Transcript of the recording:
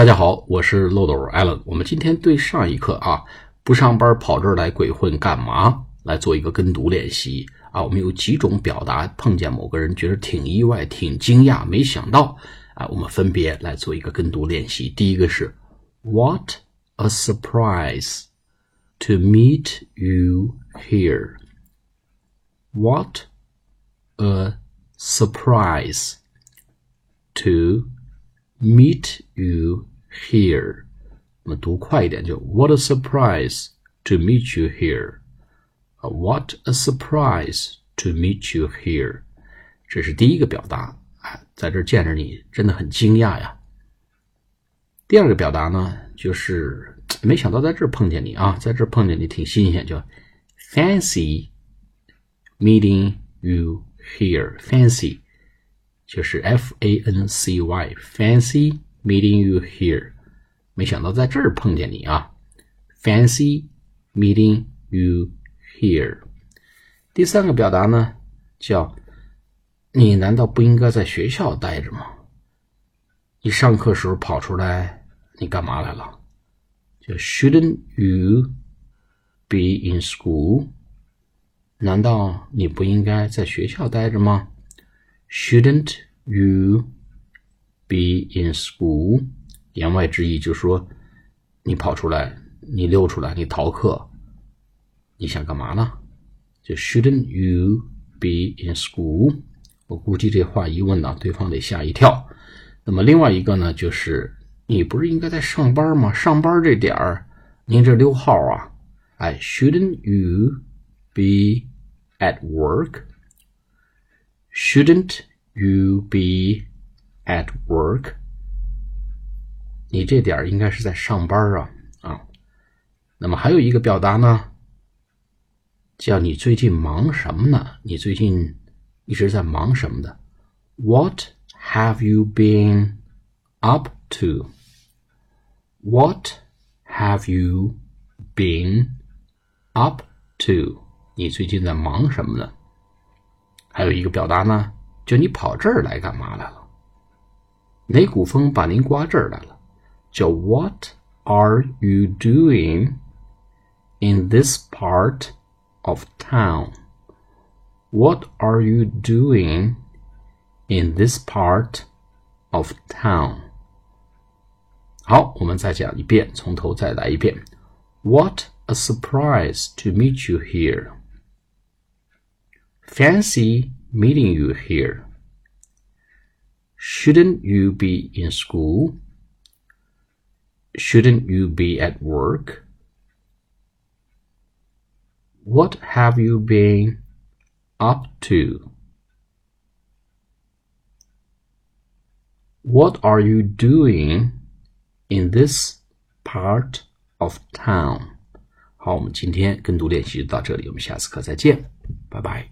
大家好，我是漏斗 Allen。我们今天对上一课啊，不上班跑这儿来鬼混干嘛？来做一个跟读练习啊。我们有几种表达，碰见某个人觉得挺意外、挺惊讶，没想到啊。我们分别来做一个跟读练习。第一个是 What a surprise to meet you here. What a surprise to meet you here。我们读快一点，就 What a surprise to meet you here。啊，What a surprise to meet you here。这是第一个表达啊，在这儿见着你真的很惊讶呀。第二个表达呢，就是没想到在这儿碰见你啊，在这儿碰见你挺新鲜，叫 Fancy meeting you here。Fancy 就是 F A N C Y，fancy Meeting you here。没想到在这儿碰见你啊，fancy meeting you here。第三个表达呢，叫你难道不应该在学校待着吗？你上课时候跑出来，你干嘛来了？就 Shouldn't you be in school？难道你不应该在学校待着吗？Shouldn't you be in school？言外之意就是说，你跑出来，你溜出来，你逃课，你想干嘛呢？就 Shouldn't you be in school？我估计这话一问呢，对方得吓一跳。那么另外一个呢，就是你不是应该在上班吗？上班这点儿，您这溜号啊？哎，Shouldn't you be at work？Shouldn't you be at work？你这点儿应该是在上班啊啊。那么还有一个表达呢，叫你最近忙什么呢？你最近一直在忙什么的？What have you been up to? What have you been up to? 你最近在忙什么呢？还有一个表达呢，就你跑这儿来干嘛来了？哪股风把您刮这儿来了？叫 What are you doing in this part of town? What are you doing in this part of town? 好，我们再讲一遍，从头再来一遍。What a surprise to meet you here. Fancy meeting you here. Shouldn't you be in school? Shouldn't you be at work? What have you been up to? What are you doing in this part of town? 好，我们今天跟读练习就到这里，我们下次课再见，拜拜。